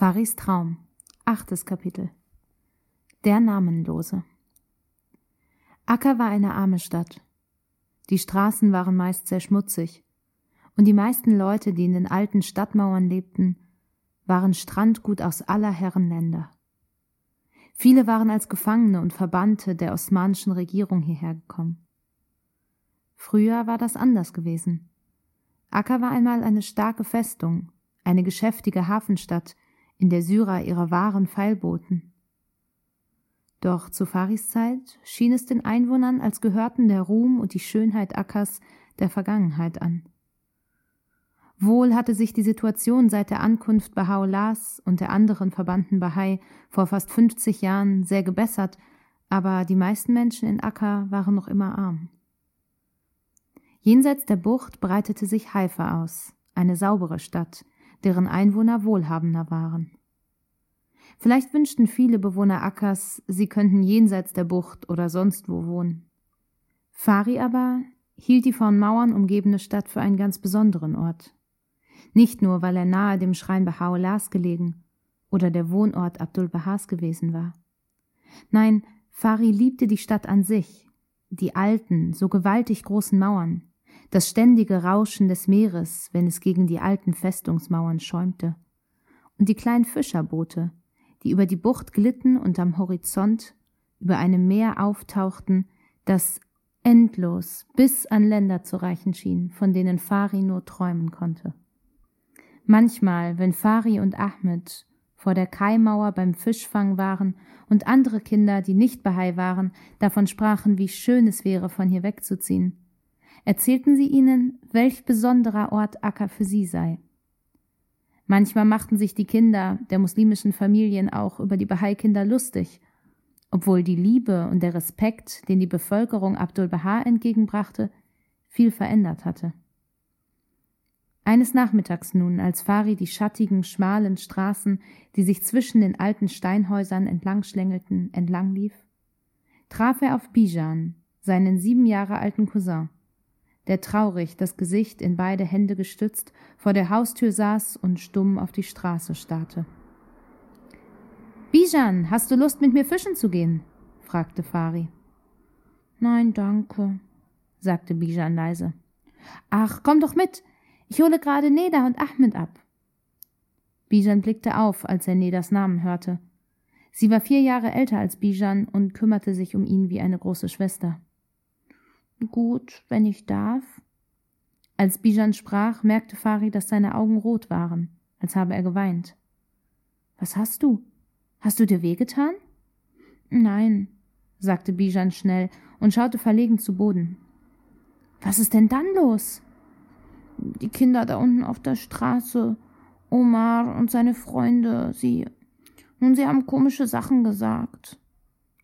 Faris Traum. Achtes Kapitel. Der Namenlose. Acker war eine arme Stadt. Die Straßen waren meist sehr schmutzig, und die meisten Leute, die in den alten Stadtmauern lebten, waren Strandgut aus aller Herren Länder. Viele waren als Gefangene und Verbannte der osmanischen Regierung hierher gekommen. Früher war das anders gewesen. Acker war einmal eine starke Festung, eine geschäftige Hafenstadt, in der Syrer ihre Waren feilboten. Doch zu Faris Zeit schien es den Einwohnern, als gehörten der Ruhm und die Schönheit Akkers der Vergangenheit an. Wohl hatte sich die Situation seit der Ankunft Baha'u'llahs und der anderen verbannten Bahai vor fast 50 Jahren sehr gebessert, aber die meisten Menschen in Akka waren noch immer arm. Jenseits der Bucht breitete sich Haifa aus, eine saubere Stadt, deren Einwohner wohlhabender waren. Vielleicht wünschten viele Bewohner Akkers, sie könnten jenseits der Bucht oder sonst wo wohnen. Fari aber hielt die von Mauern umgebene Stadt für einen ganz besonderen Ort. Nicht nur, weil er nahe dem Schrein Baha'u'llahs gelegen oder der Wohnort Abdul Bahas gewesen war. Nein, Fari liebte die Stadt an sich, die alten, so gewaltig großen Mauern, das ständige Rauschen des Meeres, wenn es gegen die alten Festungsmauern schäumte, und die kleinen Fischerboote, die über die Bucht glitten und am Horizont über einem Meer auftauchten, das endlos bis an Länder zu reichen schien, von denen Fari nur träumen konnte. Manchmal, wenn Fari und Ahmed vor der Kaimauer beim Fischfang waren und andere Kinder, die nicht Bahai waren, davon sprachen, wie schön es wäre, von hier wegzuziehen, erzählten sie ihnen, welch besonderer Ort Akka für sie sei. Manchmal machten sich die Kinder der muslimischen Familien auch über die Bahai-Kinder lustig, obwohl die Liebe und der Respekt, den die Bevölkerung Abdul Baha entgegenbrachte, viel verändert hatte. Eines Nachmittags nun, als Fari die schattigen, schmalen Straßen, die sich zwischen den alten Steinhäusern entlangschlängelten, entlanglief, traf er auf Bijan, seinen sieben Jahre alten Cousin, der traurig, das Gesicht in beide Hände gestützt, vor der Haustür saß und stumm auf die Straße starrte. Bijan, hast du Lust, mit mir fischen zu gehen? fragte Fari. Nein, danke, sagte Bijan leise. Ach, komm doch mit. Ich hole gerade Neda und Ahmed ab. Bijan blickte auf, als er Nedas Namen hörte. Sie war vier Jahre älter als Bijan und kümmerte sich um ihn wie eine große Schwester. Gut, wenn ich darf. Als Bijan sprach, merkte Fari, dass seine Augen rot waren, als habe er geweint. Was hast du? Hast du dir wehgetan? Nein, sagte Bijan schnell und schaute verlegen zu Boden. Was ist denn dann los? Die Kinder da unten auf der Straße, Omar und seine Freunde, sie. Nun, sie haben komische Sachen gesagt.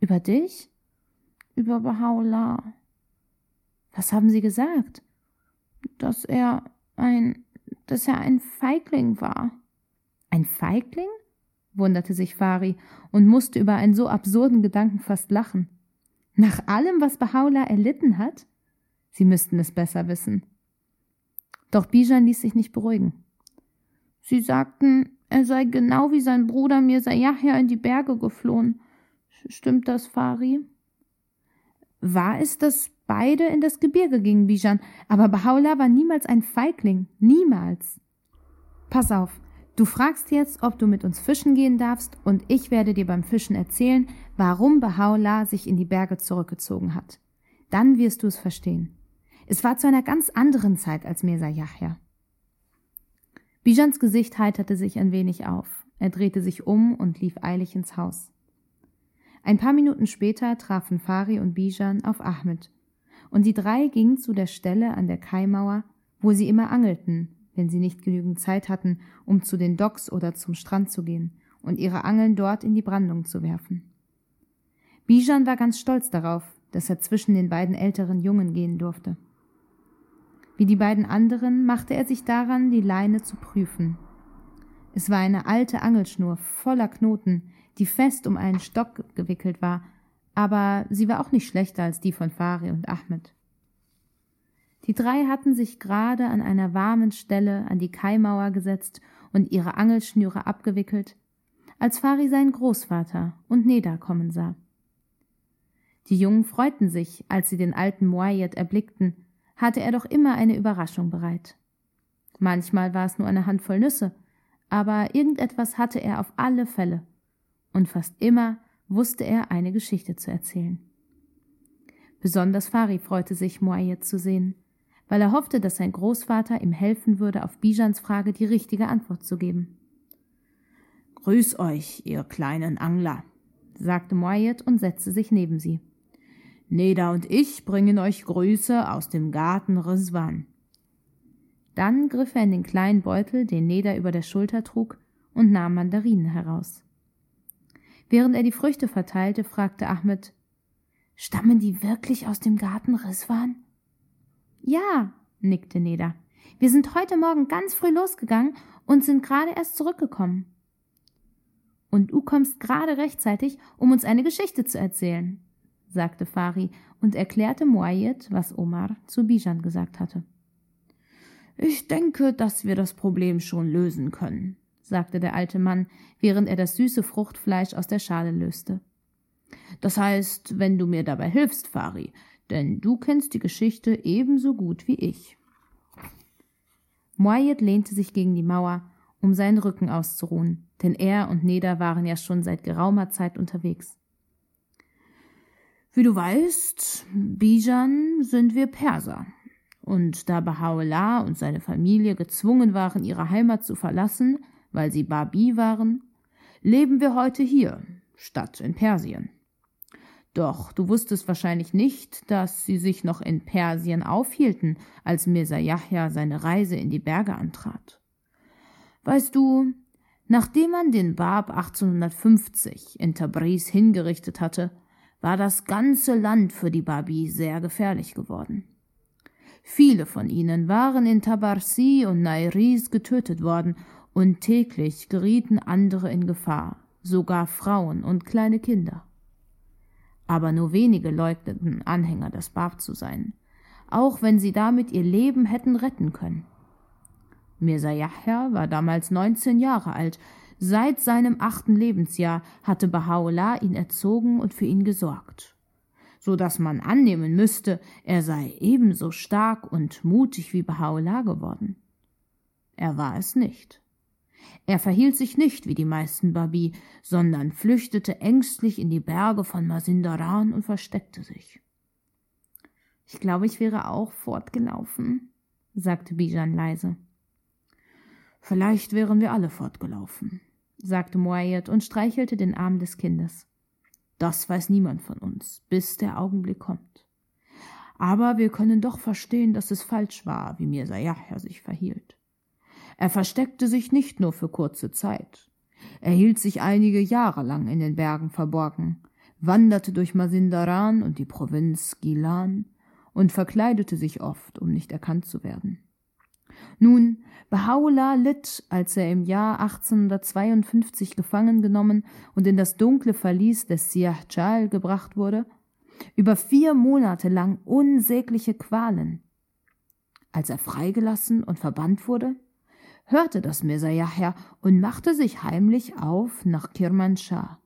Über dich? Über Baha'u'llah. Was haben Sie gesagt? Dass er ein, dass er ein Feigling war. Ein Feigling? wunderte sich Fari und musste über einen so absurden Gedanken fast lachen. Nach allem, was Bahaula erlitten hat? Sie müssten es besser wissen. Doch Bijan ließ sich nicht beruhigen. Sie sagten, er sei genau wie sein Bruder Mirza Yahya in die Berge geflohen. Stimmt das, Fari? War es, dass beide in das Gebirge gingen, Bijan, aber Bahaullah war niemals ein Feigling, niemals. Pass auf, du fragst jetzt, ob du mit uns fischen gehen darfst, und ich werde dir beim Fischen erzählen, warum Bahaullah sich in die Berge zurückgezogen hat. Dann wirst du es verstehen. Es war zu einer ganz anderen Zeit als Mirza Yahya. Bijans Gesicht heiterte sich ein wenig auf. Er drehte sich um und lief eilig ins Haus. Ein paar Minuten später trafen Fari und Bijan auf Ahmed, und die drei gingen zu der Stelle an der Kaimauer, wo sie immer angelten, wenn sie nicht genügend Zeit hatten, um zu den Docks oder zum Strand zu gehen und ihre Angeln dort in die Brandung zu werfen. Bijan war ganz stolz darauf, dass er zwischen den beiden älteren Jungen gehen durfte. Wie die beiden anderen machte er sich daran, die Leine zu prüfen. Es war eine alte Angelschnur voller Knoten, die fest um einen Stock gewickelt war, aber sie war auch nicht schlechter als die von Fari und Ahmed. Die drei hatten sich gerade an einer warmen Stelle an die Kaimauer gesetzt und ihre Angelschnüre abgewickelt, als Fari seinen Großvater und Neda kommen sah. Die Jungen freuten sich, als sie den alten Moayed erblickten, hatte er doch immer eine Überraschung bereit. Manchmal war es nur eine Handvoll Nüsse, aber irgendetwas hatte er auf alle Fälle, und fast immer wusste er eine Geschichte zu erzählen. Besonders Fari freute sich, Moayed zu sehen, weil er hoffte, dass sein Großvater ihm helfen würde, auf Bijans Frage die richtige Antwort zu geben. Grüß euch, ihr kleinen Angler, sagte Moayed und setzte sich neben sie. Neda und ich bringen euch Grüße aus dem Garten Rizwan. Dann griff er in den kleinen Beutel, den Neda über der Schulter trug, und nahm Mandarinen heraus. Während er die Früchte verteilte, fragte Ahmed, Stammen die wirklich aus dem Garten Rizwan? Ja, nickte Neda. Wir sind heute Morgen ganz früh losgegangen und sind gerade erst zurückgekommen. Und du kommst gerade rechtzeitig, um uns eine Geschichte zu erzählen, sagte Fari und erklärte Muayyid, was Omar zu Bijan gesagt hatte. Ich denke, dass wir das Problem schon lösen können, sagte der alte Mann, während er das süße Fruchtfleisch aus der Schale löste. Das heißt, wenn du mir dabei hilfst, Fari, denn du kennst die Geschichte ebenso gut wie ich. Moayed lehnte sich gegen die Mauer, um seinen Rücken auszuruhen, denn er und Neda waren ja schon seit geraumer Zeit unterwegs. Wie du weißt, Bijan sind wir Perser. Und da Baha'u'llah und seine Familie gezwungen waren, ihre Heimat zu verlassen, weil sie Babi waren, leben wir heute hier, statt in Persien. Doch du wusstest wahrscheinlich nicht, dass sie sich noch in Persien aufhielten, als Mirza Yahya seine Reise in die Berge antrat. Weißt du, nachdem man den Bab 1850 in Tabriz hingerichtet hatte, war das ganze Land für die Babi sehr gefährlich geworden. Viele von ihnen waren in Tabarsi und Nairis getötet worden, und täglich gerieten andere in Gefahr, sogar Frauen und kleine Kinder aber nur wenige leugneten Anhänger des Bab zu sein, auch wenn sie damit ihr Leben hätten retten können. Mirza Yahya war damals 19 Jahre alt. Seit seinem achten Lebensjahr hatte Baha'u'llah ihn erzogen und für ihn gesorgt, so dass man annehmen müsste, er sei ebenso stark und mutig wie Baha'u'llah geworden. Er war es nicht. Er verhielt sich nicht wie die meisten Babi, sondern flüchtete ängstlich in die Berge von Masindaran und versteckte sich. Ich glaube, ich wäre auch fortgelaufen, sagte Bijan leise. Vielleicht wären wir alle fortgelaufen, sagte Moayed und streichelte den Arm des Kindes. Das weiß niemand von uns, bis der Augenblick kommt. Aber wir können doch verstehen, dass es falsch war, wie Mirza Yahya sich verhielt. Er versteckte sich nicht nur für kurze Zeit. Er hielt sich einige Jahre lang in den Bergen verborgen, wanderte durch Masindaran und die Provinz Gilan und verkleidete sich oft, um nicht erkannt zu werden. Nun, Baha'u'llah litt, als er im Jahr 1852 gefangen genommen und in das dunkle Verlies des Siahjal gebracht wurde, über vier Monate lang unsägliche Qualen. Als er freigelassen und verbannt wurde, hörte das Mirza Yahya und machte sich heimlich auf nach Kirmanschah,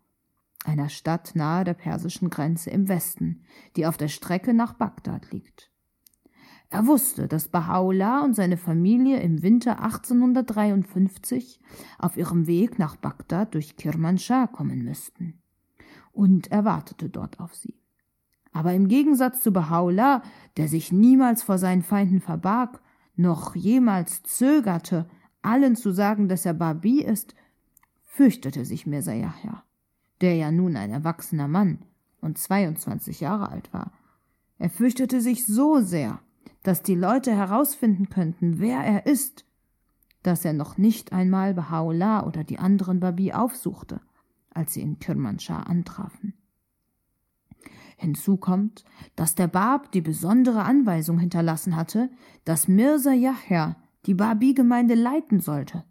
einer Stadt nahe der persischen Grenze im Westen, die auf der Strecke nach Bagdad liegt. Er wusste, dass Baha'u'llah und seine Familie im Winter 1853 auf ihrem Weg nach Bagdad durch Kirmanschah kommen müssten. Und er wartete dort auf sie. Aber im Gegensatz zu Baha'u'llah, der sich niemals vor seinen Feinden verbarg, noch jemals zögerte, allen zu sagen, dass er Babi ist, fürchtete sich Mirza Yahya, der ja nun ein erwachsener Mann und 22 Jahre alt war. Er fürchtete sich so sehr, dass die Leute herausfinden könnten, wer er ist, dass er noch nicht einmal Baha'u'llah oder die anderen Babi aufsuchte, als sie in Kirmanschah antrafen. Hinzu kommt, dass der Bab die besondere Anweisung hinterlassen hatte, dass Mirza Yahya die Babi-Gemeinde leiten sollte.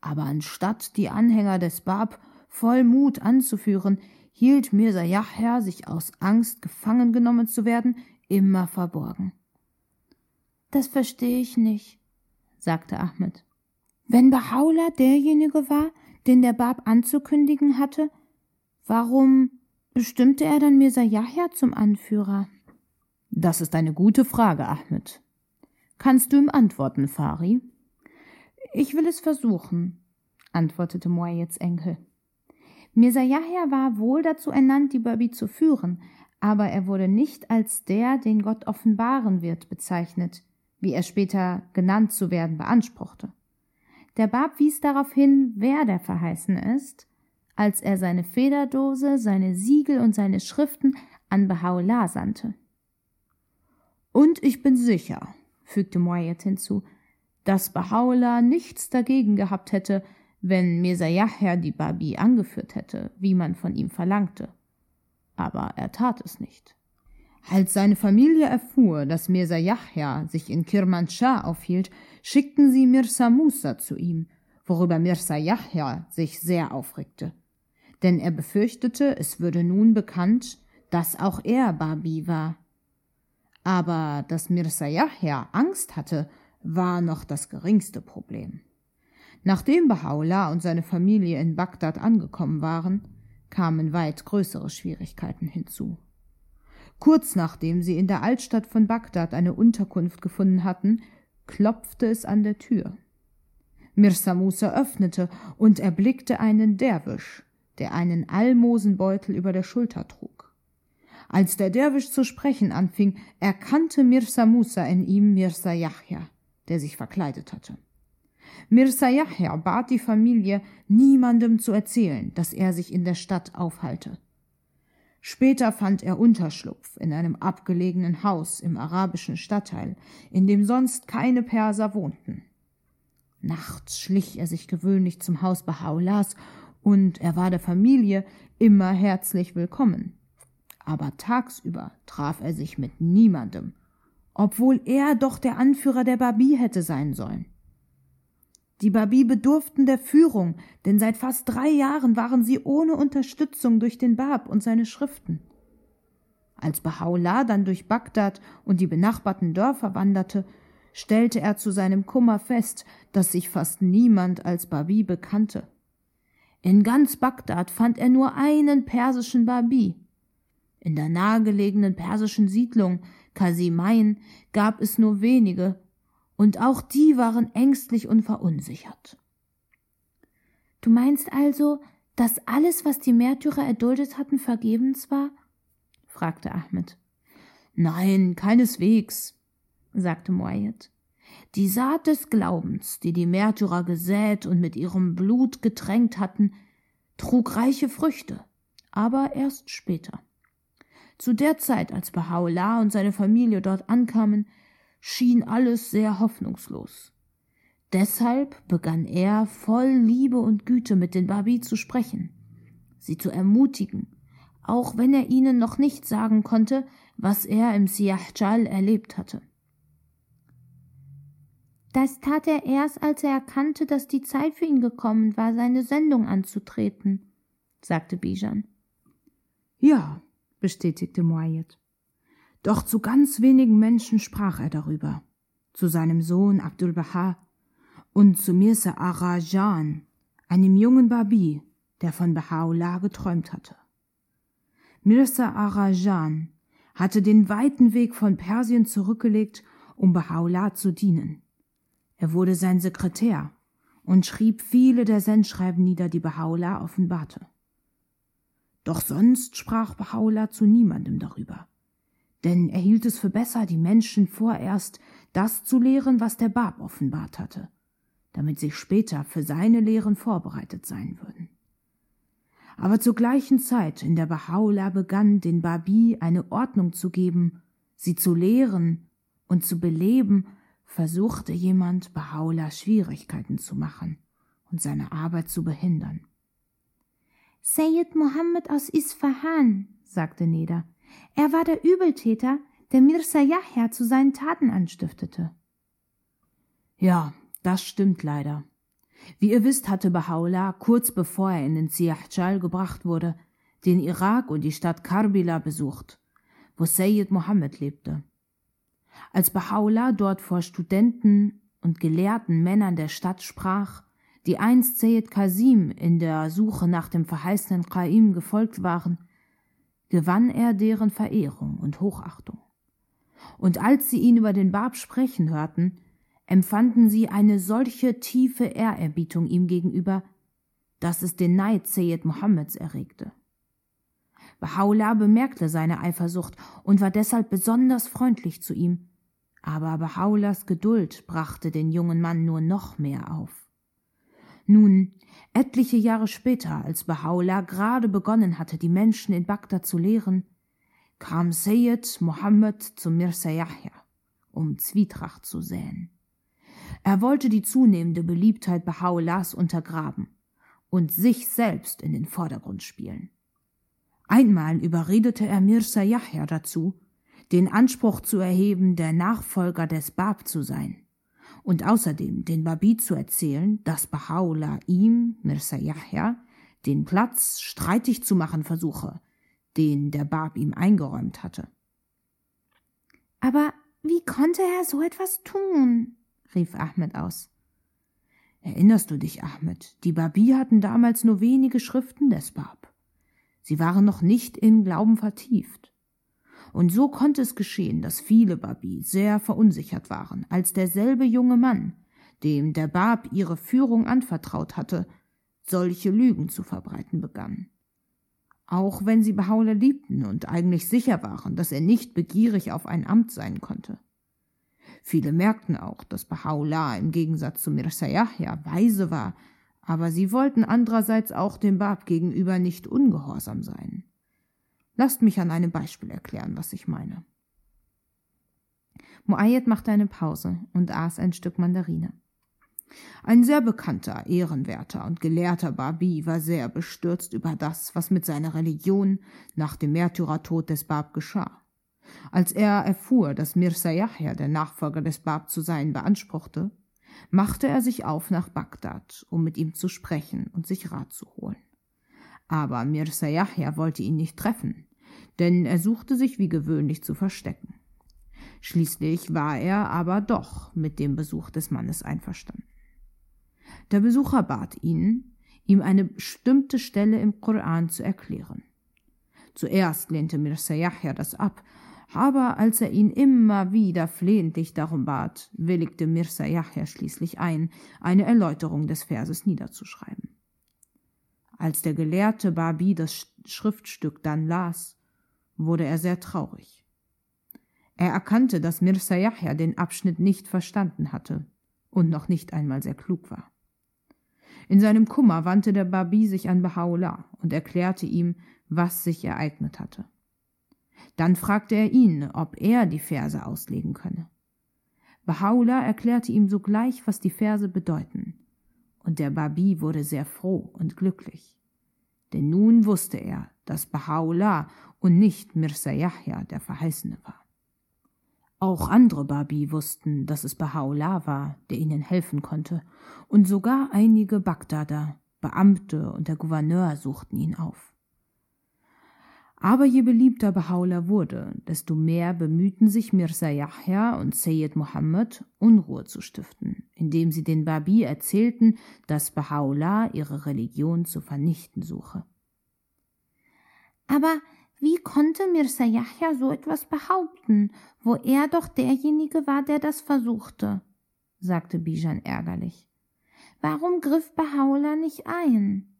Aber anstatt die Anhänger des Bab voll Mut anzuführen, hielt Mirza Yahya sich aus Angst, gefangen genommen zu werden, immer verborgen. Das verstehe ich nicht, sagte Ahmed. Wenn Bahá'u'lláh derjenige war, den der Bab anzukündigen hatte, warum bestimmte er dann Mirza Yahya zum Anführer? Das ist eine gute Frage, Ahmed. Kannst du ihm antworten, Fari? Ich will es versuchen, antwortete Muayyeds Enkel. Mirza Yahya war wohl dazu ernannt, die Babi zu führen, aber er wurde nicht als der, den Gott offenbaren wird, bezeichnet, wie er später genannt zu werden beanspruchte. Der Bab wies darauf hin, wer der Verheißene ist, als er seine Federdose, seine Siegel und seine Schriften an Baha'u'llah sandte. Und ich bin sicher, fügte Moyet hinzu, dass Baha'u'llah nichts dagegen gehabt hätte, wenn Mirza die Babi angeführt hätte, wie man von ihm verlangte. Aber er tat es nicht. Als seine Familie erfuhr, dass Mirza Yahya sich in Kirmanschah aufhielt, schickten sie Mirza Musa zu ihm, worüber Mirza Yahya sich sehr aufregte. Denn er befürchtete, es würde nun bekannt, dass auch er Babi war. Aber dass Mirza Yahya Angst hatte, war noch das geringste Problem. Nachdem Baha'u'llah und seine Familie in Bagdad angekommen waren, kamen weit größere Schwierigkeiten hinzu. Kurz nachdem sie in der Altstadt von Bagdad eine Unterkunft gefunden hatten, klopfte es an der Tür. Mirza Musa öffnete und erblickte einen Derwisch, der einen Almosenbeutel über der Schulter trug. Als der Derwisch zu sprechen anfing, erkannte Mirza Musa in ihm Mirza Yahya, der sich verkleidet hatte. Mirza Yahya bat die Familie, niemandem zu erzählen, dass er sich in der Stadt aufhalte. Später fand er Unterschlupf in einem abgelegenen Haus im arabischen Stadtteil, in dem sonst keine Perser wohnten. Nachts schlich er sich gewöhnlich zum Haus Baha'u'llahs und er war der Familie immer herzlich willkommen. Aber tagsüber traf er sich mit niemandem, obwohl er doch der Anführer der Babi hätte sein sollen. Die Babi bedurften der Führung, denn seit fast drei Jahren waren sie ohne Unterstützung durch den Bab und seine Schriften. Als Baha'u'llah dann durch Bagdad und die benachbarten Dörfer wanderte, stellte er zu seinem Kummer fest, dass sich fast niemand als Babi bekannte. In ganz Bagdad fand er nur einen persischen Babi. In der nahegelegenen persischen Siedlung Kasimain gab es nur wenige, und auch die waren ängstlich und verunsichert. Du meinst also, dass alles, was die Märtyrer erduldet hatten, vergebens war? fragte Ahmed. Nein, keineswegs, sagte Moayed. Die Saat des Glaubens, die die Märtyrer gesät und mit ihrem Blut getränkt hatten, trug reiche Früchte, aber erst später. Zu der Zeit, als Baha'u'llah und seine Familie dort ankamen, schien alles sehr hoffnungslos. Deshalb begann er voll Liebe und Güte mit den Babi zu sprechen, sie zu ermutigen, auch wenn er ihnen noch nicht sagen konnte, was er im Siahjal erlebt hatte. Das tat er erst, als er erkannte, dass die Zeit für ihn gekommen war, seine Sendung anzutreten, sagte Bijan. Ja, bestätigte Moayed. Doch zu ganz wenigen Menschen sprach er darüber. Zu seinem Sohn Abdul Baha und zu Mirza Arajan, einem jungen Babi, der von Baha'u'llah geträumt hatte. Mirza Arajan hatte den weiten Weg von Persien zurückgelegt, um Baha'u'llah zu dienen. Er wurde sein Sekretär und schrieb viele der Sendschreiben nieder, die Baha'u'llah offenbarte. Doch sonst sprach Baha'u'llah zu niemandem darüber denn er hielt es für besser, die Menschen vorerst das zu lehren, was der Bab offenbart hatte, damit sie später für seine Lehren vorbereitet sein würden. Aber zur gleichen Zeit, in der Baha'u'llah begann, den Babi eine Ordnung zu geben, sie zu lehren und zu beleben, versuchte jemand, Baha'u'llah Schwierigkeiten zu machen und seine Arbeit zu behindern. Sayyid Mohammed aus Isfahan, sagte Neda, er war der Übeltäter, der Mirza Yahya zu seinen Taten anstiftete. Ja, das stimmt leider. Wie ihr wisst, hatte Baha'u'llah kurz bevor er in den Siyahjal gebracht wurde, den Irak und die Stadt Karbila besucht, wo Sayyid Mohammed lebte. Als Baha'u'llah dort vor Studenten und gelehrten Männern der Stadt sprach, die einst Seyed Kasim in der Suche nach dem verheißenen Qaim gefolgt waren, gewann er deren Verehrung und Hochachtung. Und als sie ihn über den Bab sprechen hörten, empfanden sie eine solche tiefe Ehrerbietung ihm gegenüber, dass es den Neid Seyed Mohammeds erregte. Baha'u'llah bemerkte seine Eifersucht und war deshalb besonders freundlich zu ihm, aber Baha'u'llahs Geduld brachte den jungen Mann nur noch mehr auf. Nun, etliche Jahre später, als Baha'u'llah gerade begonnen hatte, die Menschen in Bagdad zu lehren, kam Sayyid Mohammed zu Mirza Yahya, um Zwietracht zu säen. Er wollte die zunehmende Beliebtheit Baha'u'llahs untergraben und sich selbst in den Vordergrund spielen. Einmal überredete er Mirza Yahya dazu, den Anspruch zu erheben, der Nachfolger des Bab zu sein und außerdem den Babi zu erzählen, dass Baha'u'llah ihm, Mirza Yahya, den Platz streitig zu machen versuche, den der Bab ihm eingeräumt hatte. Aber wie konnte er so etwas tun? rief Ahmed aus. Erinnerst du dich, Ahmed, die Babi hatten damals nur wenige Schriften des Bab. Sie waren noch nicht im Glauben vertieft. Und so konnte es geschehen, dass viele Babi sehr verunsichert waren, als derselbe junge Mann, dem der Bab ihre Führung anvertraut hatte, solche Lügen zu verbreiten begann. Auch wenn sie Baha'u'llah liebten und eigentlich sicher waren, dass er nicht begierig auf ein Amt sein konnte. Viele merkten auch, dass Baha'u'llah im Gegensatz zu Mirza Yahya weise war, aber sie wollten andererseits auch dem Bab gegenüber nicht ungehorsam sein. Lasst mich an einem Beispiel erklären, was ich meine. Muayyad machte eine Pause und aß ein Stück Mandarine. Ein sehr bekannter, ehrenwerter und gelehrter Babi war sehr bestürzt über das, was mit seiner Religion nach dem Märtyrertod des Bab geschah. Als er erfuhr, dass Mirza Yahya der Nachfolger des Bab zu sein beanspruchte, machte er sich auf nach Bagdad, um mit ihm zu sprechen und sich Rat zu holen. Aber Mirza Yahya wollte ihn nicht treffen, denn er suchte sich wie gewöhnlich zu verstecken. Schließlich war er aber doch mit dem Besuch des Mannes einverstanden. Der Besucher bat ihn, ihm eine bestimmte Stelle im Koran zu erklären. Zuerst lehnte Mirza Yahya das ab, aber als er ihn immer wieder flehentlich darum bat, willigte Mirza Yahya schließlich ein, eine Erläuterung des Verses niederzuschreiben. Als der gelehrte Babi das Schriftstück dann las, wurde er sehr traurig. Er erkannte, dass Mirza Yahya den Abschnitt nicht verstanden hatte und noch nicht einmal sehr klug war. In seinem Kummer wandte der Babi sich an Baha'u'llah und erklärte ihm, was sich ereignet hatte. Dann fragte er ihn, ob er die Verse auslegen könne. Baha'u'llah erklärte ihm sogleich, was die Verse bedeuten und der Babi wurde sehr froh und glücklich. Denn nun wusste er, dass Baha'u'llah und nicht Mirza Yahya der Verheißene war. Auch andere Babi wussten, dass es Baha'u'llah war, der ihnen helfen konnte, und sogar einige Bagdader, Beamte und der Gouverneur suchten ihn auf. Aber je beliebter Baha'u'llah wurde, desto mehr bemühten sich Mirza Yahya und Sayyid Muhammad, Unruhe zu stiften, indem sie den Babi erzählten, dass Baha'u'llah ihre Religion zu vernichten suche. Aber wie konnte Mirza Yahya so etwas behaupten, wo er doch derjenige war, der das versuchte? sagte Bijan ärgerlich. Warum griff Baha'u'llah nicht ein?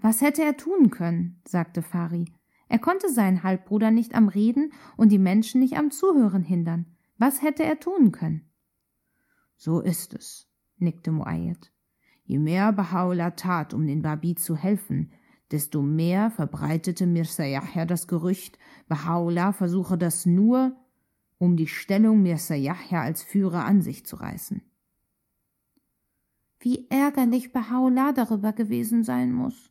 Was hätte er tun können? sagte Fari. Er konnte seinen Halbbruder nicht am Reden und die Menschen nicht am Zuhören hindern. Was hätte er tun können? So ist es, nickte Muayyad. Je mehr Baha'u'llah tat, um den Babi zu helfen, desto mehr verbreitete Mirza Yahya das Gerücht, Baha'u'llah versuche das nur, um die Stellung Mirza Yahya als Führer an sich zu reißen. Wie ärgerlich Baha'u'llah darüber gewesen sein muss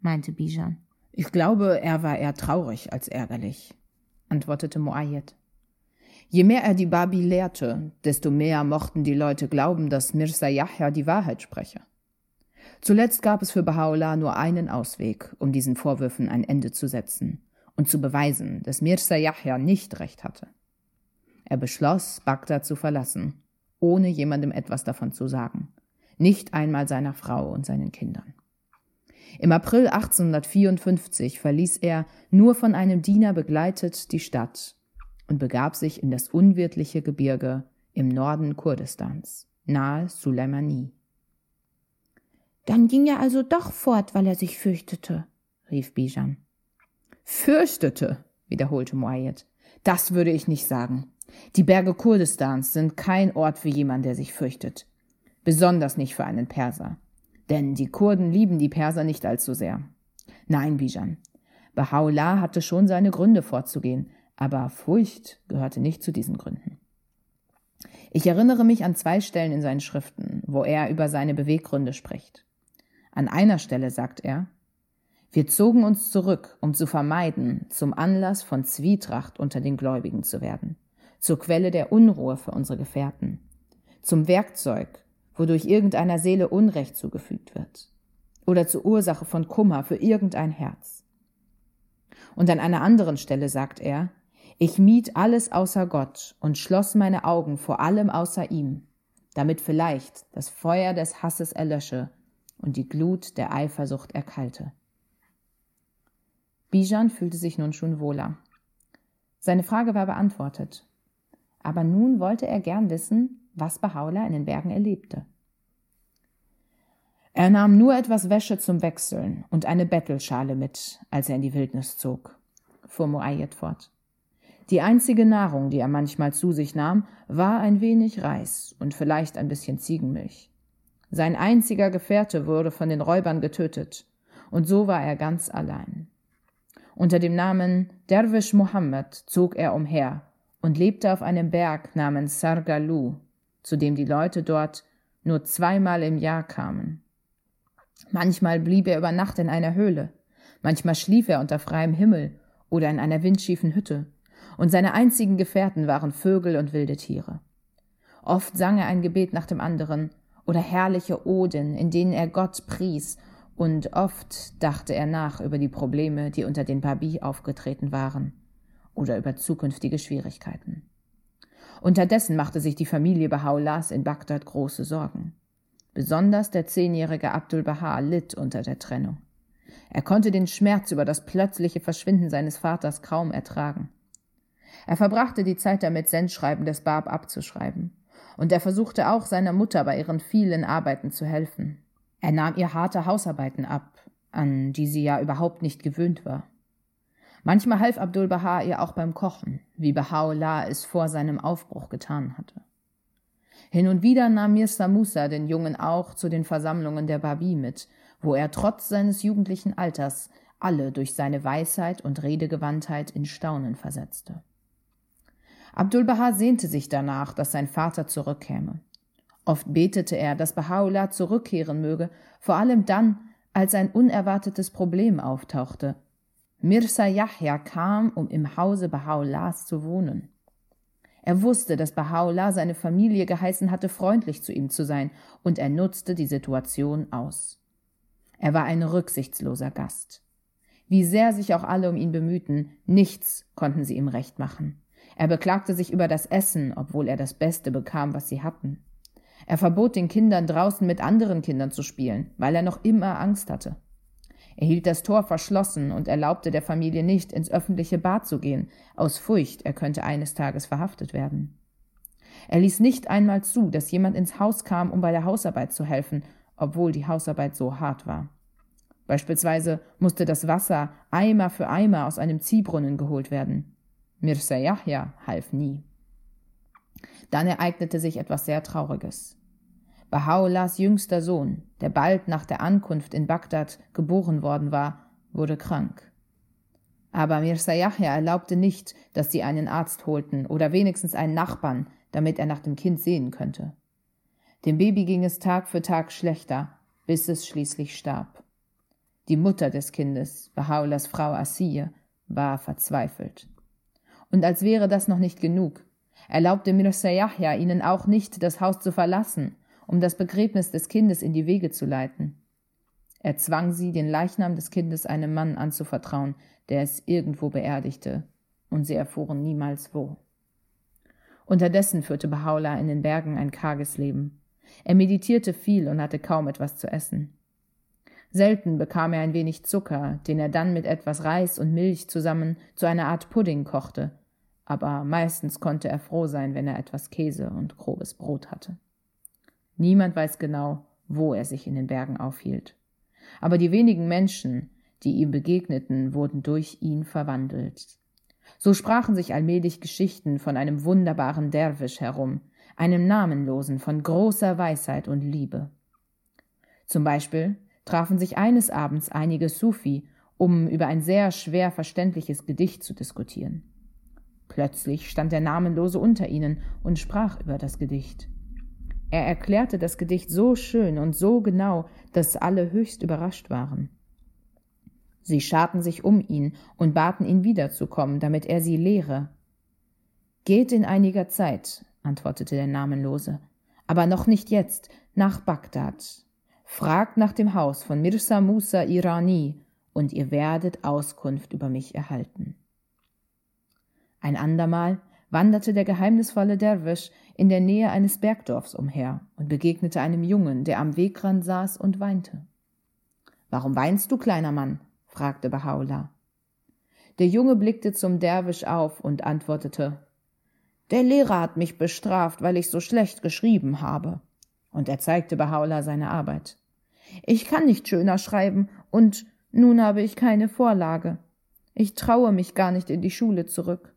meinte Bijan. Ich glaube, er war eher traurig als ärgerlich, antwortete Muayyad. Je mehr er die Babi lehrte, desto mehr mochten die Leute glauben, dass Mirza Yahya die Wahrheit spreche. Zuletzt gab es für Baha'u'llah nur einen Ausweg, um diesen Vorwürfen ein Ende zu setzen und zu beweisen, dass Mirza Yahya nicht recht hatte. Er beschloss, Bagdad zu verlassen ohne jemandem etwas davon zu sagen, nicht einmal seiner Frau und seinen Kindern. Im April 1854 verließ er, nur von einem Diener begleitet, die Stadt und begab sich in das unwirtliche Gebirge im Norden Kurdistans, nahe Suleimani. Dann ging er also doch fort, weil er sich fürchtete, rief Bijan. Fürchtete, wiederholte Muayyad. Das würde ich nicht sagen. Die Berge Kurdistans sind kein Ort für jemanden, der sich fürchtet. Besonders nicht für einen Perser. Denn die Kurden lieben die Perser nicht allzu sehr. Nein, Bijan. Baha'u'llah hatte schon seine Gründe vorzugehen, aber Furcht gehörte nicht zu diesen Gründen. Ich erinnere mich an zwei Stellen in seinen Schriften, wo er über seine Beweggründe spricht. An einer Stelle sagt er, wir zogen uns zurück, um zu vermeiden, zum Anlass von Zwietracht unter den Gläubigen zu werden, zur Quelle der Unruhe für unsere Gefährten, zum Werkzeug, wodurch irgendeiner Seele Unrecht zugefügt wird, oder zur Ursache von Kummer für irgendein Herz. Und an einer anderen Stelle sagt er, ich mied alles außer Gott und schloss meine Augen vor allem außer ihm, damit vielleicht das Feuer des Hasses erlösche und die Glut der Eifersucht erkalte. Bijan fühlte sich nun schon wohler. Seine Frage war beantwortet. Aber nun wollte er gern wissen, was Bahá'u'lláh in den Bergen erlebte. Er nahm nur etwas Wäsche zum Wechseln und eine Bettelschale mit, als er in die Wildnis zog, fuhr Muayyad fort. Die einzige Nahrung, die er manchmal zu sich nahm, war ein wenig Reis und vielleicht ein bisschen Ziegenmilch. Sein einziger Gefährte wurde von den Räubern getötet, und so war er ganz allein. Unter dem Namen Derwisch Mohammed zog er umher und lebte auf einem Berg namens Sargalu, zu dem die Leute dort nur zweimal im Jahr kamen. Manchmal blieb er über Nacht in einer Höhle, manchmal schlief er unter freiem Himmel oder in einer windschiefen Hütte, und seine einzigen Gefährten waren Vögel und wilde Tiere. Oft sang er ein Gebet nach dem anderen oder herrliche Oden, in denen er Gott pries, und oft dachte er nach über die Probleme, die unter den Babi aufgetreten waren, oder über zukünftige Schwierigkeiten. Unterdessen machte sich die Familie Baha'u'llahs in Bagdad große Sorgen. Besonders der zehnjährige Abdul Baha litt unter der Trennung. Er konnte den Schmerz über das plötzliche Verschwinden seines Vaters kaum ertragen. Er verbrachte die Zeit damit, Sendschreiben des Bab abzuschreiben. Und er versuchte auch seiner Mutter bei ihren vielen Arbeiten zu helfen. Er nahm ihr harte Hausarbeiten ab, an die sie ja überhaupt nicht gewöhnt war. Manchmal half Abdul Baha ihr auch beim Kochen, wie Baha'u'llah es vor seinem Aufbruch getan hatte. Hin und wieder nahm Mirza Musa den Jungen auch zu den Versammlungen der Babi mit, wo er trotz seines jugendlichen Alters alle durch seine Weisheit und Redegewandtheit in Staunen versetzte. Abdul Baha sehnte sich danach, dass sein Vater zurückkäme. Oft betete er, dass Baha'u'llah zurückkehren möge, vor allem dann, als ein unerwartetes Problem auftauchte. Mirza Yahya kam, um im Hause Baha'u'llahs zu wohnen. Er wusste, dass Baha'u'llah seine Familie geheißen hatte, freundlich zu ihm zu sein, und er nutzte die Situation aus. Er war ein rücksichtsloser Gast. Wie sehr sich auch alle um ihn bemühten, nichts konnten sie ihm recht machen. Er beklagte sich über das Essen, obwohl er das Beste bekam, was sie hatten. Er verbot den Kindern draußen mit anderen Kindern zu spielen, weil er noch immer Angst hatte. Er hielt das Tor verschlossen und erlaubte der Familie nicht, ins öffentliche Bad zu gehen, aus Furcht, er könnte eines Tages verhaftet werden. Er ließ nicht einmal zu, dass jemand ins Haus kam, um bei der Hausarbeit zu helfen, obwohl die Hausarbeit so hart war. Beispielsweise musste das Wasser Eimer für Eimer aus einem Ziehbrunnen geholt werden. Mirza Yahya half nie. Dann ereignete sich etwas sehr Trauriges. Baha'u'llahs jüngster Sohn, der bald nach der Ankunft in Bagdad geboren worden war, wurde krank. Aber Mirza Yahya erlaubte nicht, dass sie einen Arzt holten oder wenigstens einen Nachbarn, damit er nach dem Kind sehen könnte. Dem Baby ging es Tag für Tag schlechter, bis es schließlich starb. Die Mutter des Kindes, Baha'u'llahs Frau Asiye, war verzweifelt. Und als wäre das noch nicht genug, erlaubte Mirza Yahya ihnen auch nicht, das Haus zu verlassen um das Begräbnis des Kindes in die Wege zu leiten. Er zwang sie, den Leichnam des Kindes einem Mann anzuvertrauen, der es irgendwo beerdigte, und sie erfuhren niemals wo. Unterdessen führte Bahá'u'lláh in den Bergen ein karges Leben. Er meditierte viel und hatte kaum etwas zu essen. Selten bekam er ein wenig Zucker, den er dann mit etwas Reis und Milch zusammen zu einer Art Pudding kochte, aber meistens konnte er froh sein, wenn er etwas Käse und grobes Brot hatte. Niemand weiß genau, wo er sich in den Bergen aufhielt. Aber die wenigen Menschen, die ihm begegneten, wurden durch ihn verwandelt. So sprachen sich allmählich Geschichten von einem wunderbaren Derwisch herum, einem Namenlosen von großer Weisheit und Liebe. Zum Beispiel trafen sich eines Abends einige Sufi, um über ein sehr schwer verständliches Gedicht zu diskutieren. Plötzlich stand der Namenlose unter ihnen und sprach über das Gedicht. Er erklärte das Gedicht so schön und so genau, dass alle höchst überrascht waren. Sie scharten sich um ihn und baten ihn wiederzukommen, damit er sie lehre. Geht in einiger Zeit, antwortete der Namenlose, aber noch nicht jetzt, nach Bagdad. Fragt nach dem Haus von Mirza Musa Irani, und ihr werdet Auskunft über mich erhalten. Ein andermal wanderte der geheimnisvolle Derwisch in der Nähe eines Bergdorfs umher und begegnete einem Jungen, der am Wegrand saß und weinte. Warum weinst du, kleiner Mann? fragte Bahá'u'lláh. Der Junge blickte zum Derwisch auf und antwortete Der Lehrer hat mich bestraft, weil ich so schlecht geschrieben habe. Und er zeigte Bahá'u'lláh seine Arbeit. Ich kann nicht schöner schreiben, und nun habe ich keine Vorlage. Ich traue mich gar nicht in die Schule zurück.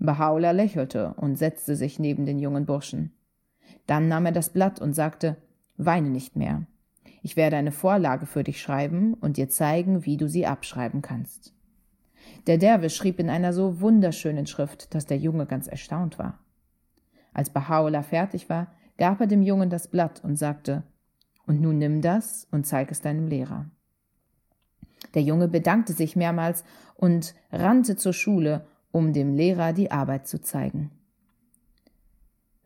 Bahá'u'lláh lächelte und setzte sich neben den jungen Burschen. Dann nahm er das Blatt und sagte Weine nicht mehr. Ich werde eine Vorlage für dich schreiben und dir zeigen, wie du sie abschreiben kannst. Der Derwisch schrieb in einer so wunderschönen Schrift, dass der Junge ganz erstaunt war. Als Bahá'u'lláh fertig war, gab er dem Jungen das Blatt und sagte Und nun nimm das und zeig es deinem Lehrer. Der Junge bedankte sich mehrmals und rannte zur Schule, um dem Lehrer die Arbeit zu zeigen.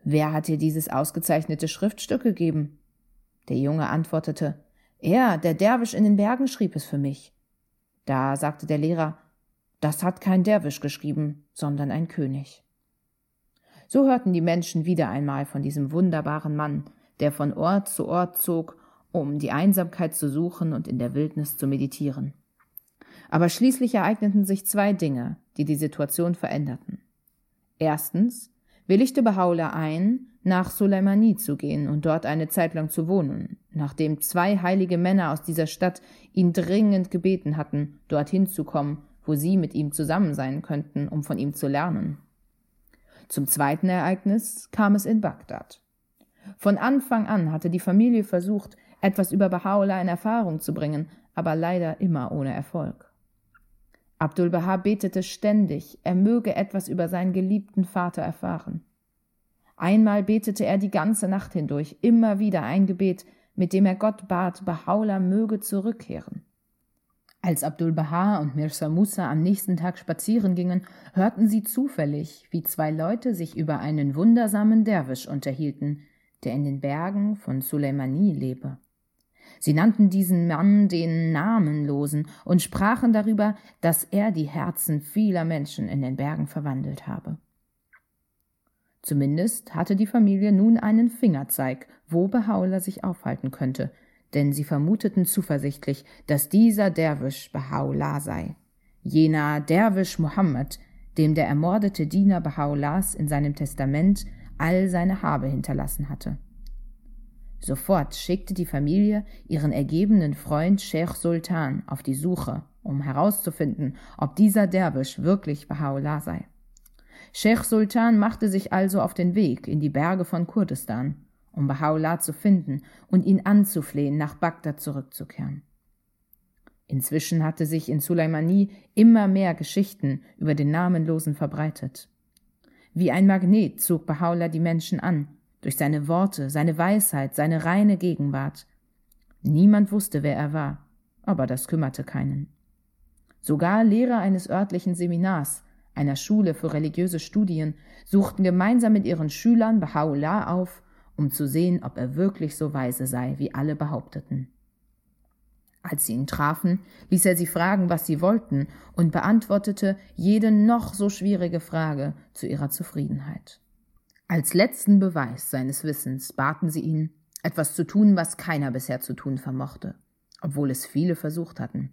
Wer hat dir dieses ausgezeichnete Schriftstück gegeben? Der Junge antwortete, er, der Derwisch in den Bergen, schrieb es für mich. Da sagte der Lehrer, das hat kein Derwisch geschrieben, sondern ein König. So hörten die Menschen wieder einmal von diesem wunderbaren Mann, der von Ort zu Ort zog, um die Einsamkeit zu suchen und in der Wildnis zu meditieren. Aber schließlich ereigneten sich zwei Dinge, die die Situation veränderten. Erstens willigte Bahá'u'lláh ein, nach Suleimani zu gehen und dort eine Zeit lang zu wohnen, nachdem zwei heilige Männer aus dieser Stadt ihn dringend gebeten hatten, dorthin zu kommen, wo sie mit ihm zusammen sein könnten, um von ihm zu lernen. Zum zweiten Ereignis kam es in Bagdad. Von Anfang an hatte die Familie versucht, etwas über Bahá'u'lláh in Erfahrung zu bringen, aber leider immer ohne Erfolg. Abdul Baha betete ständig, er möge etwas über seinen geliebten Vater erfahren. Einmal betete er die ganze Nacht hindurch, immer wieder ein Gebet, mit dem er Gott bat, Bahá'u'lláh möge zurückkehren. Als Abdul Baha und Mirza Musa am nächsten Tag spazieren gingen, hörten sie zufällig, wie zwei Leute sich über einen wundersamen Derwisch unterhielten, der in den Bergen von Suleimani lebe. Sie nannten diesen Mann den Namenlosen und sprachen darüber, dass er die Herzen vieler Menschen in den Bergen verwandelt habe. Zumindest hatte die Familie nun einen Fingerzeig, wo Bahá'u'lláh sich aufhalten könnte, denn sie vermuteten zuversichtlich, dass dieser Derwisch Bahá'u'lláh sei. Jener Derwisch Muhammad, dem der ermordete Diener Bahá'u'llahs in seinem Testament all seine Habe hinterlassen hatte. Sofort schickte die Familie ihren ergebenen Freund Sheikh Sultan auf die Suche, um herauszufinden, ob dieser Derwisch wirklich Baha'u'llah sei. Sheikh Sultan machte sich also auf den Weg in die Berge von Kurdistan, um Baha'u'llah zu finden und ihn anzuflehen, nach Bagdad zurückzukehren. Inzwischen hatte sich in Sulaimani immer mehr Geschichten über den Namenlosen verbreitet. Wie ein Magnet zog Baha'u'llah die Menschen an, durch seine Worte, seine Weisheit, seine reine Gegenwart. Niemand wusste, wer er war, aber das kümmerte keinen. Sogar Lehrer eines örtlichen Seminars, einer Schule für religiöse Studien, suchten gemeinsam mit ihren Schülern Baha'u'llah auf, um zu sehen, ob er wirklich so weise sei, wie alle behaupteten. Als sie ihn trafen, ließ er sie fragen, was sie wollten, und beantwortete jede noch so schwierige Frage zu ihrer Zufriedenheit. Als letzten Beweis seines Wissens baten sie ihn, etwas zu tun, was keiner bisher zu tun vermochte, obwohl es viele versucht hatten,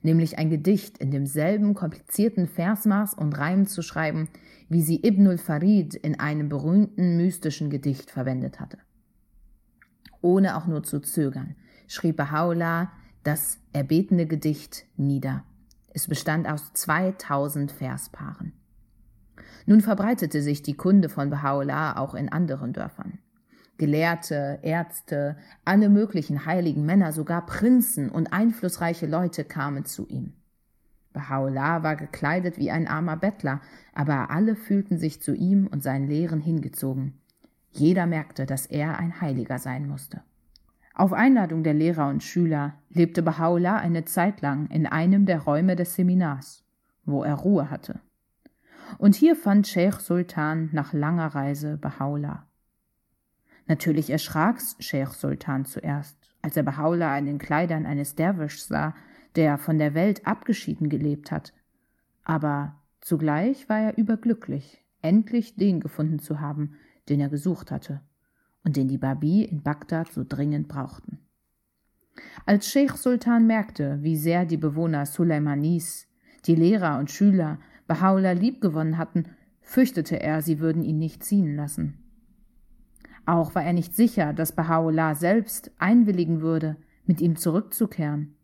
nämlich ein Gedicht in demselben komplizierten Versmaß und Reim zu schreiben, wie sie Ibnul Farid in einem berühmten mystischen Gedicht verwendet hatte. Ohne auch nur zu zögern, schrieb Baha'u'llah das erbetene Gedicht nieder. Es bestand aus 2000 Verspaaren. Nun verbreitete sich die Kunde von Baha'u'llah auch in anderen Dörfern. Gelehrte, Ärzte, alle möglichen heiligen Männer, sogar Prinzen und einflussreiche Leute kamen zu ihm. Baha'u'llah war gekleidet wie ein armer Bettler, aber alle fühlten sich zu ihm und seinen Lehren hingezogen. Jeder merkte, dass er ein Heiliger sein musste. Auf Einladung der Lehrer und Schüler lebte Baha'u'llah eine Zeit lang in einem der Räume des Seminars, wo er Ruhe hatte. Und hier fand Sheikh Sultan nach langer Reise Baha'u'llah. Natürlich erschrak Sheikh Sultan zuerst, als er Baha'u'llah in den Kleidern eines Derwischs sah, der von der Welt abgeschieden gelebt hat. Aber zugleich war er überglücklich, endlich den gefunden zu haben, den er gesucht hatte und den die Babi in Bagdad so dringend brauchten. Als Sheikh Sultan merkte, wie sehr die Bewohner Suleimanis, die Lehrer und Schüler Baha'u'llah liebgewonnen hatten, fürchtete er, sie würden ihn nicht ziehen lassen. Auch war er nicht sicher, dass Baha'u'llah selbst einwilligen würde, mit ihm zurückzukehren.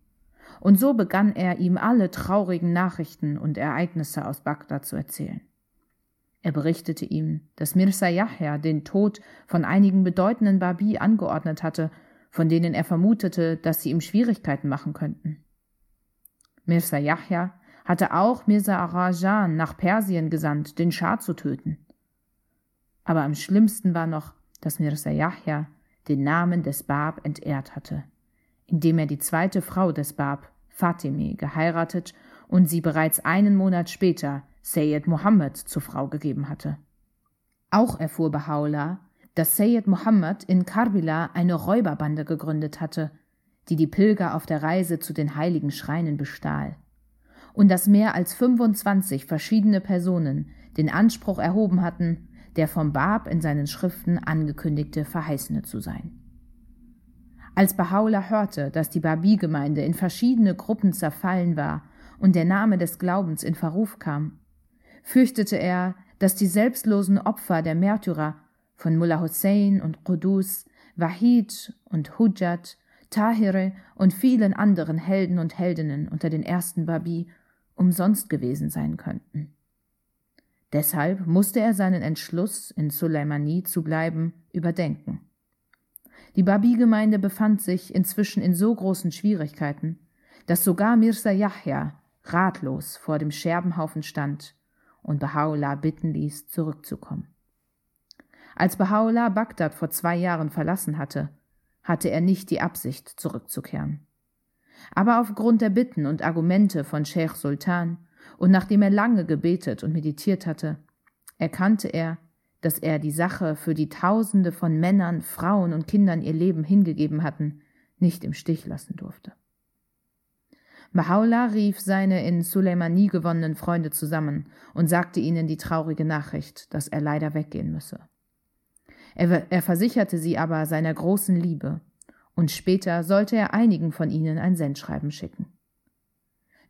Und so begann er ihm alle traurigen Nachrichten und Ereignisse aus Bagdad zu erzählen. Er berichtete ihm, dass Mirza Yahya den Tod von einigen bedeutenden Babi angeordnet hatte, von denen er vermutete, dass sie ihm Schwierigkeiten machen könnten. Mirza Yahya hatte auch Mirza Arajan nach Persien gesandt, den Schah zu töten. Aber am schlimmsten war noch, dass Mirza Yahya den Namen des Bab entehrt hatte, indem er die zweite Frau des Bab, Fatime, geheiratet und sie bereits einen Monat später Sayyid Muhammad zur Frau gegeben hatte. Auch erfuhr Baha'u'llah, dass Sayyid Muhammad in Karbila eine Räuberbande gegründet hatte, die die Pilger auf der Reise zu den heiligen Schreinen bestahl, und dass mehr als 25 verschiedene Personen den Anspruch erhoben hatten, der vom Bab in seinen Schriften angekündigte Verheißene zu sein. Als Baha'u'llah hörte, dass die Babi-Gemeinde in verschiedene Gruppen zerfallen war und der Name des Glaubens in Verruf kam, fürchtete er, dass die selbstlosen Opfer der Märtyrer von Mullah Hussein und Qudus, Wahid und Hujjat, Tahire und vielen anderen Helden und Heldinnen unter den ersten Babi umsonst gewesen sein könnten. Deshalb musste er seinen Entschluss, in Suleimani zu bleiben, überdenken. Die Babi-Gemeinde befand sich inzwischen in so großen Schwierigkeiten, dass sogar Mirza Yahya ratlos vor dem Scherbenhaufen stand und Baha'u'llah bitten ließ, zurückzukommen. Als Baha'u'llah Bagdad vor zwei Jahren verlassen hatte, hatte er nicht die Absicht, zurückzukehren. Aber aufgrund der Bitten und Argumente von Sheikh Sultan und nachdem er lange gebetet und meditiert hatte, erkannte er, dass er die Sache, für die Tausende von Männern, Frauen und Kindern ihr Leben hingegeben hatten, nicht im Stich lassen durfte. Baha'u'llah rief seine in Suleimani gewonnenen Freunde zusammen und sagte ihnen die traurige Nachricht, dass er leider weggehen müsse. Er, er versicherte sie aber seiner großen Liebe, und später sollte er einigen von ihnen ein Sendschreiben schicken.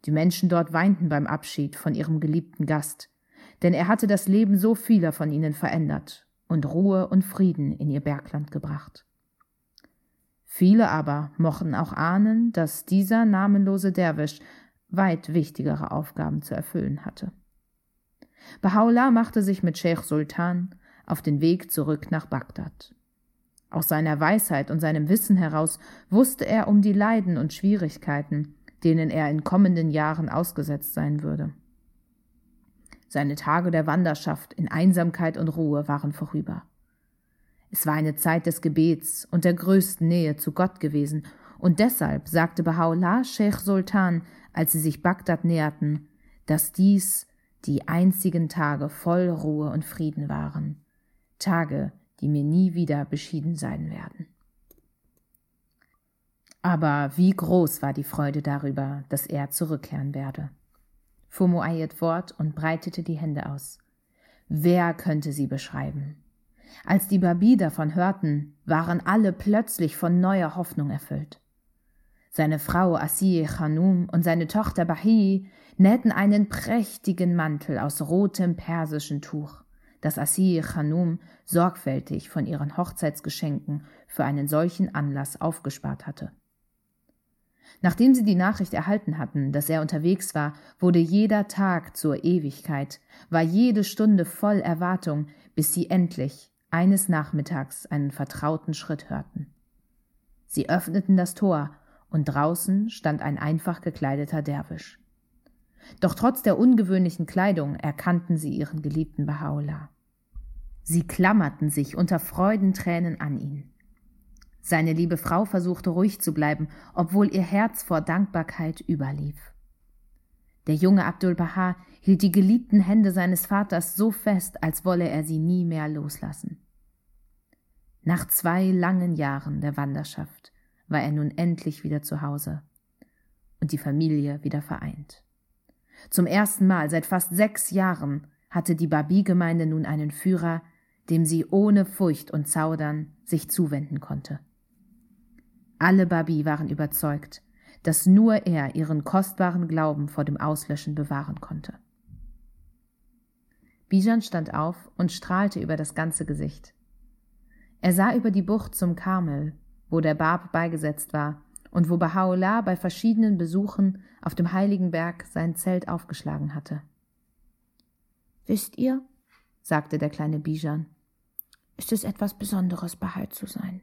Die Menschen dort weinten beim Abschied von ihrem geliebten Gast, denn er hatte das Leben so vieler von ihnen verändert und Ruhe und Frieden in ihr Bergland gebracht. Viele aber mochten auch ahnen, dass dieser namenlose Derwisch weit wichtigere Aufgaben zu erfüllen hatte. Baha'u'llah machte sich mit Sheikh Sultan auf den Weg zurück nach Bagdad. Aus seiner Weisheit und seinem Wissen heraus wusste er um die Leiden und Schwierigkeiten, denen er in kommenden Jahren ausgesetzt sein würde. Seine Tage der Wanderschaft in Einsamkeit und Ruhe waren vorüber. Es war eine Zeit des Gebets und der größten Nähe zu Gott gewesen, und deshalb sagte Baha'u'llah Sheikh Sultan, als sie sich Bagdad näherten, dass dies die einzigen Tage voll Ruhe und Frieden waren, Tage, die mir nie wieder beschieden sein werden. Aber wie groß war die Freude darüber, dass er zurückkehren werde. Fuhr Muayyad fort und breitete die Hände aus. Wer könnte sie beschreiben? Als die Babi davon hörten, waren alle plötzlich von neuer Hoffnung erfüllt. Seine Frau Asiye Khanum und seine Tochter Bahi nähten einen prächtigen Mantel aus rotem persischen Tuch, das Asiye Khanum sorgfältig von ihren Hochzeitsgeschenken für einen solchen Anlass aufgespart hatte. Nachdem sie die Nachricht erhalten hatten, dass er unterwegs war, wurde jeder Tag zur Ewigkeit, war jede Stunde voll Erwartung, bis sie endlich eines Nachmittags einen vertrauten Schritt hörten. Sie öffneten das Tor, und draußen stand ein einfach gekleideter Derwisch. Doch trotz der ungewöhnlichen Kleidung erkannten sie ihren geliebten Baha'u'llah. Sie klammerten sich unter Freudentränen an ihn. Seine liebe Frau versuchte ruhig zu bleiben, obwohl ihr Herz vor Dankbarkeit überlief. Der junge Abdul Baha hielt die geliebten Hände seines Vaters so fest, als wolle er sie nie mehr loslassen. Nach zwei langen Jahren der Wanderschaft war er nun endlich wieder zu Hause und die Familie wieder vereint. Zum ersten Mal seit fast sechs Jahren hatte die Babi-Gemeinde nun einen Führer, dem sie ohne Furcht und Zaudern sich zuwenden konnte. Alle Babi waren überzeugt, dass nur er ihren kostbaren Glauben vor dem Auslöschen bewahren konnte. Bijan stand auf und strahlte über das ganze Gesicht. Er sah über die Bucht zum Karmel, wo der Bab beigesetzt war und wo Baha'u'llah bei verschiedenen Besuchen auf dem heiligen Berg sein Zelt aufgeschlagen hatte. Wisst ihr, sagte der kleine Bijan, ist es etwas Besonderes, Bahai zu sein.